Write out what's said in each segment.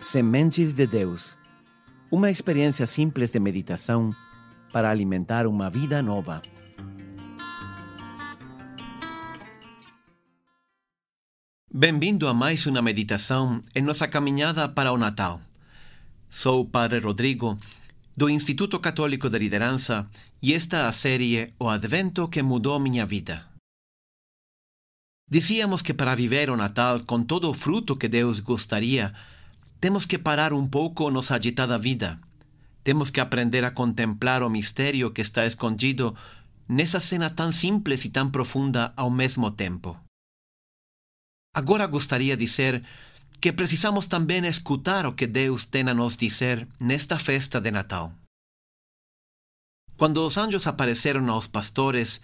Sementes de Deus. Uma experiência simples de meditação para alimentar uma vida nova. Bem-vindo a mais uma meditação em nossa caminhada para o Natal. Sou o Padre Rodrigo, do Instituto Católico de Liderança, e esta é a série O Advento que mudou minha vida. Dizíamos que para viver o Natal com todo o fruto que Deus gostaria, temos que parar um pouco nossa agitada vida. Temos que aprender a contemplar o mistério que está escondido nessa cena tão simples e tão profunda ao mesmo tempo. Agora gostaria de que precisamos também escutar o que Deus tem a nos dizer nesta festa de Natal. Quando os anjos apareceram aos pastores,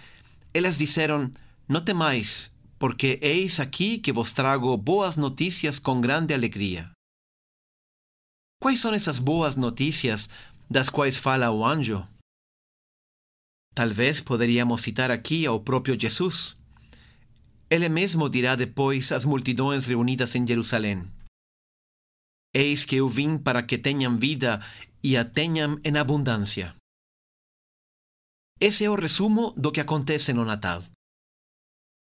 eles disseram: Não temais, porque eis aqui que vos trago boas notícias com grande alegria. Quais são essas boas notícias das quais fala o anjo? Talvez poderíamos citar aqui ao próprio Jesus. Ele mesmo dirá depois às multidões reunidas em Jerusalém: Eis que eu vim para que tenham vida e a tenham em abundância. Esse é o resumo do que acontece no Natal.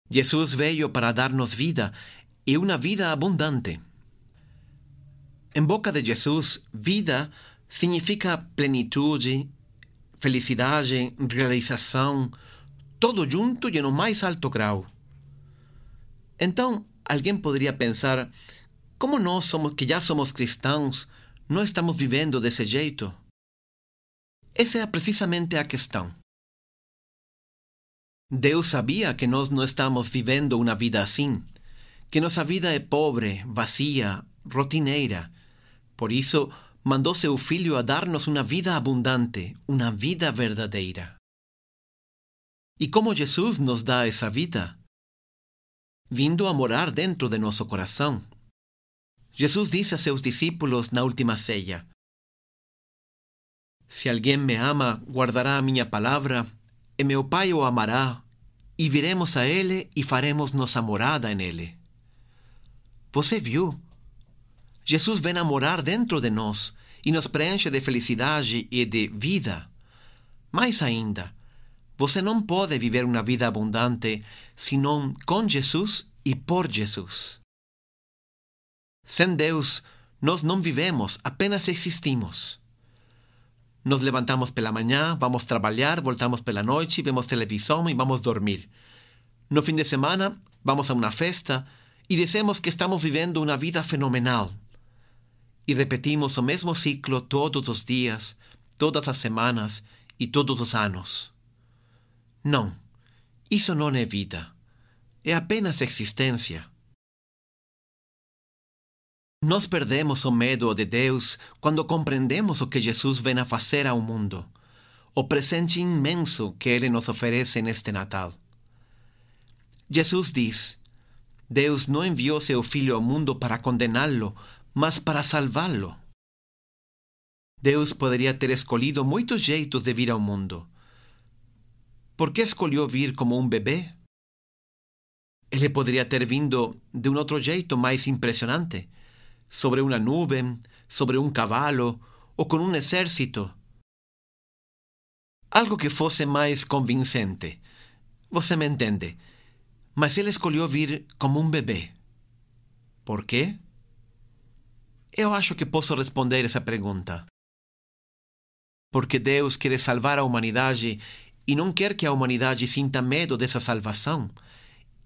Jesus veio para dar-nos vida e uma vida abundante. Em boca de Jesus, vida significa plenitude, felicidade, realização, todo junto e no mais alto grau. Então, alguém poderia pensar: como nós somos, que já somos cristãos, não estamos vivendo desse jeito? Essa é precisamente a questão. Deus sabia que nós não estamos vivendo uma vida assim, que nossa vida é pobre, vazia, rotineira. Por isso, mandou seu Filho a dar-nos uma vida abundante, uma vida verdadeira. E como Jesus nos dá essa vida? Vindo a morar dentro de nosso coração. Jesus disse a seus discípulos na última ceia: Se alguém me ama, guardará a minha palavra, e meu Pai o amará, e viremos a Ele e faremos nossa morada nele. Você viu? Jesus vem a morar dentro de nós e nos preenche de felicidade e de vida. Mais ainda, você não pode viver uma vida abundante senão com Jesus e por Jesus. Sem Deus, nós não vivemos, apenas existimos. Nos levantamos pela manhã, vamos trabalhar, voltamos pela noite, vemos televisão e vamos dormir. No fim de semana, vamos a uma festa e dizemos que estamos vivendo uma vida fenomenal. E repetimos o mesmo ciclo todos os dias, todas as semanas e todos os anos. Não, isso não é vida. É apenas existência. Nós perdemos o medo de Deus quando compreendemos o que Jesus vem a fazer ao mundo, o presente imenso que Ele nos oferece neste Natal. Jesus diz: Deus não enviou seu Filho ao mundo para condená-lo, mas para salvá-lo. Deus poderia ter escolhido muitos jeitos de vir ao mundo. Por que escolheu vir como um bebê? Ele poderia ter vindo de um outro jeito mais impressionante sobre una nube, sobre un cavalo o con un exército. Algo que fosse mais convincente. Você me entende? Mas ele escolheu vir como um bebê. Por quê? Eu acho que posso responder essa pergunta. Porque Deus quer salvar a humanidade e não quer que a humanidade sinta medo dessa salvação.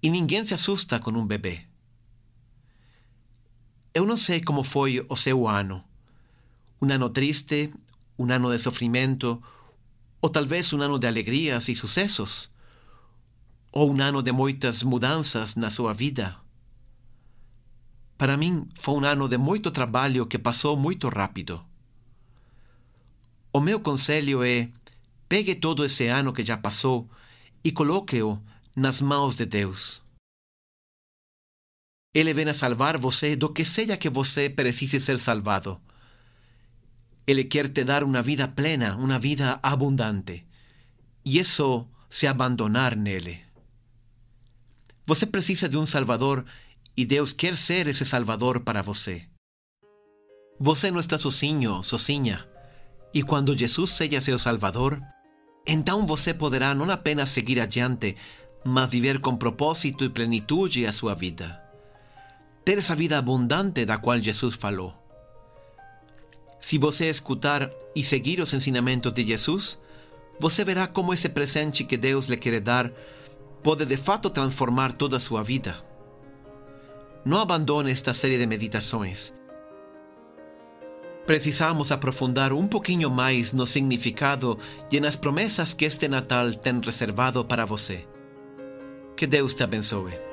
E ninguém se assusta com um bebê. Eu não sei como foi o seu ano. Um ano triste, um ano de sofrimento, ou talvez um ano de alegrias e sucessos, ou um ano de muitas mudanças na sua vida. Para mim, foi um ano de muito trabalho que passou muito rápido. O meu conselho é: pegue todo esse ano que já passou e coloque-o nas mãos de Deus. Ele vem a salvar você do que seja que você precise ser salvado. Ele quer te dar uma vida plena, uma vida abundante. E isso se abandonar nele. Você precisa de um Salvador e Deus quer ser esse Salvador para você. Você não está sozinho, sozinha. E quando Jesus seja seu Salvador, então você poderá não apenas seguir adiante, mas viver com propósito e plenitude a sua vida. Ter essa vida abundante da qual Jesus falou. Se você escutar e seguir os ensinamentos de Jesus, você verá como esse presente que Deus lhe quer dar pode de fato transformar toda a sua vida. Não abandone esta série de meditações. Precisamos aprofundar um pouquinho mais no significado e nas promessas que este Natal tem reservado para você. Que Deus te abençoe.